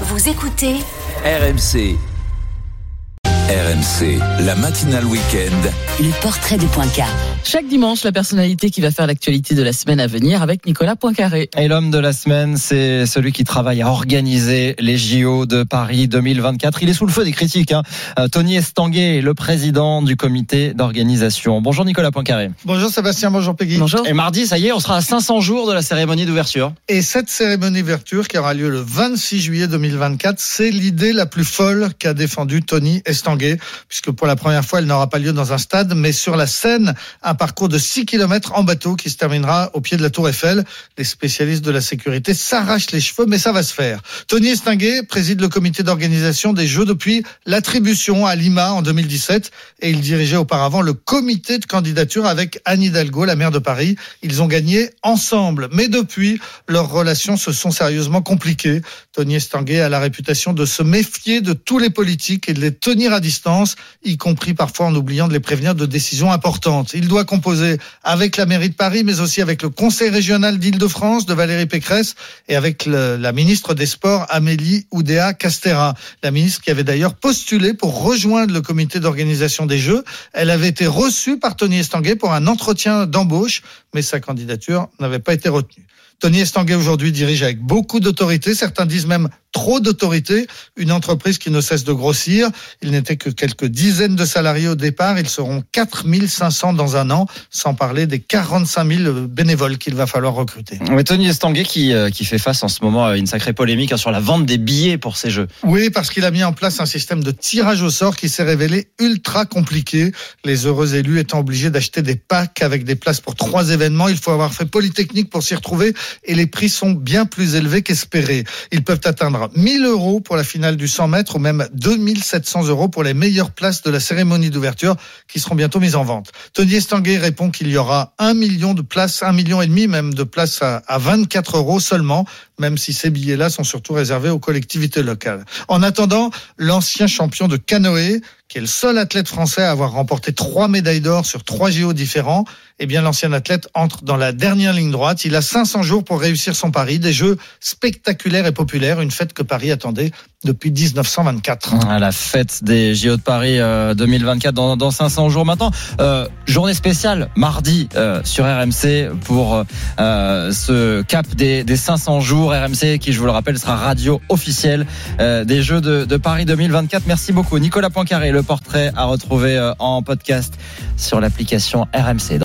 Vous écoutez RMC. RMC, la matinale week-end. le portrait de Poincaré. Chaque dimanche, la personnalité qui va faire l'actualité de la semaine à venir avec Nicolas Poincaré. Et l'homme de la semaine, c'est celui qui travaille à organiser les JO de Paris 2024. Il est sous le feu des critiques. Hein. Euh, Tony Estanguet, le président du comité d'organisation. Bonjour Nicolas Poincaré. Bonjour Sébastien, bonjour Peggy. Bonjour. Et mardi, ça y est, on sera à 500 jours de la cérémonie d'ouverture. Et cette cérémonie d'ouverture qui aura lieu le 26 juillet 2024, c'est l'idée la plus folle qu'a défendue Tony Estanguet, puisque pour la première fois, elle n'aura pas lieu dans un stade, mais sur la Seine, un parcours de 6 km en bateau qui se terminera au pied de la Tour Eiffel. Les spécialistes de la sécurité s'arrachent les cheveux, mais ça va se faire. Tony Estanguet préside le comité d'organisation des Jeux depuis l'attribution à Lima en 2017 et il dirigeait auparavant le comité de candidature avec Anne Hidalgo, la maire de Paris. Ils ont gagné ensemble, mais depuis, leurs relations se sont sérieusement compliquées. Tony Estanguet a la réputation de se méfier de tous les politiques et de les tenir à distance, y compris parfois en oubliant de les prévenir de décisions importantes. Il doit composer avec la mairie de Paris, mais aussi avec le conseil régional d'Île-de-France de Valérie Pécresse et avec la ministre des Sports Amélie Oudéa Castera. La ministre qui avait d'ailleurs postulé pour rejoindre le comité d'organisation des Jeux. Elle avait été reçue par Tony Estanguet pour un entretien d'embauche, mais sa candidature n'avait pas été retenue. Tony Estanguet aujourd'hui dirige avec beaucoup d'autorité, certains disent même trop d'autorité, une entreprise qui ne cesse de grossir. Il n'était que quelques dizaines de salariés au départ, ils seront 4500 dans un an, sans parler des 45 000 bénévoles qu'il va falloir recruter. Mais Tony Estanguet qui, euh, qui fait face en ce moment à une sacrée polémique hein, sur la vente des billets pour ces Jeux. Oui, parce qu'il a mis en place un système de tirage au sort qui s'est révélé ultra compliqué. Les heureux élus étant obligés d'acheter des packs avec des places pour trois événements. Il faut avoir fait Polytechnique pour s'y retrouver et les prix sont bien plus élevés qu'espérés. Ils peuvent atteindre 1000 euros pour la finale du 100 mètres ou même 2700 euros pour les meilleures places de la cérémonie d'ouverture qui seront bientôt mises en vente. Tony Estanguet répond qu'il y aura un million de places, un million et demi même de places à, à 24 euros seulement, même si ces billets-là sont surtout réservés aux collectivités locales. En attendant, l'ancien champion de canoë, qui est le seul athlète français à avoir remporté trois médailles d'or sur trois JO différents, eh bien l'ancien athlète entre dans la dernière ligne droite. Il a 500 jours pour réussir son pari, des jeux spectaculaires et populaires, une fête que Paris attendait depuis 1924. À la fête des JO de Paris euh, 2024 dans, dans 500 jours maintenant. Euh, journée spéciale mardi euh, sur RMC pour euh, ce cap des, des 500 jours. RMC qui, je vous le rappelle, sera radio officielle euh, des Jeux de, de Paris 2024. Merci beaucoup. Nicolas Poincaré, le portrait à retrouver euh, en podcast sur l'application RMC.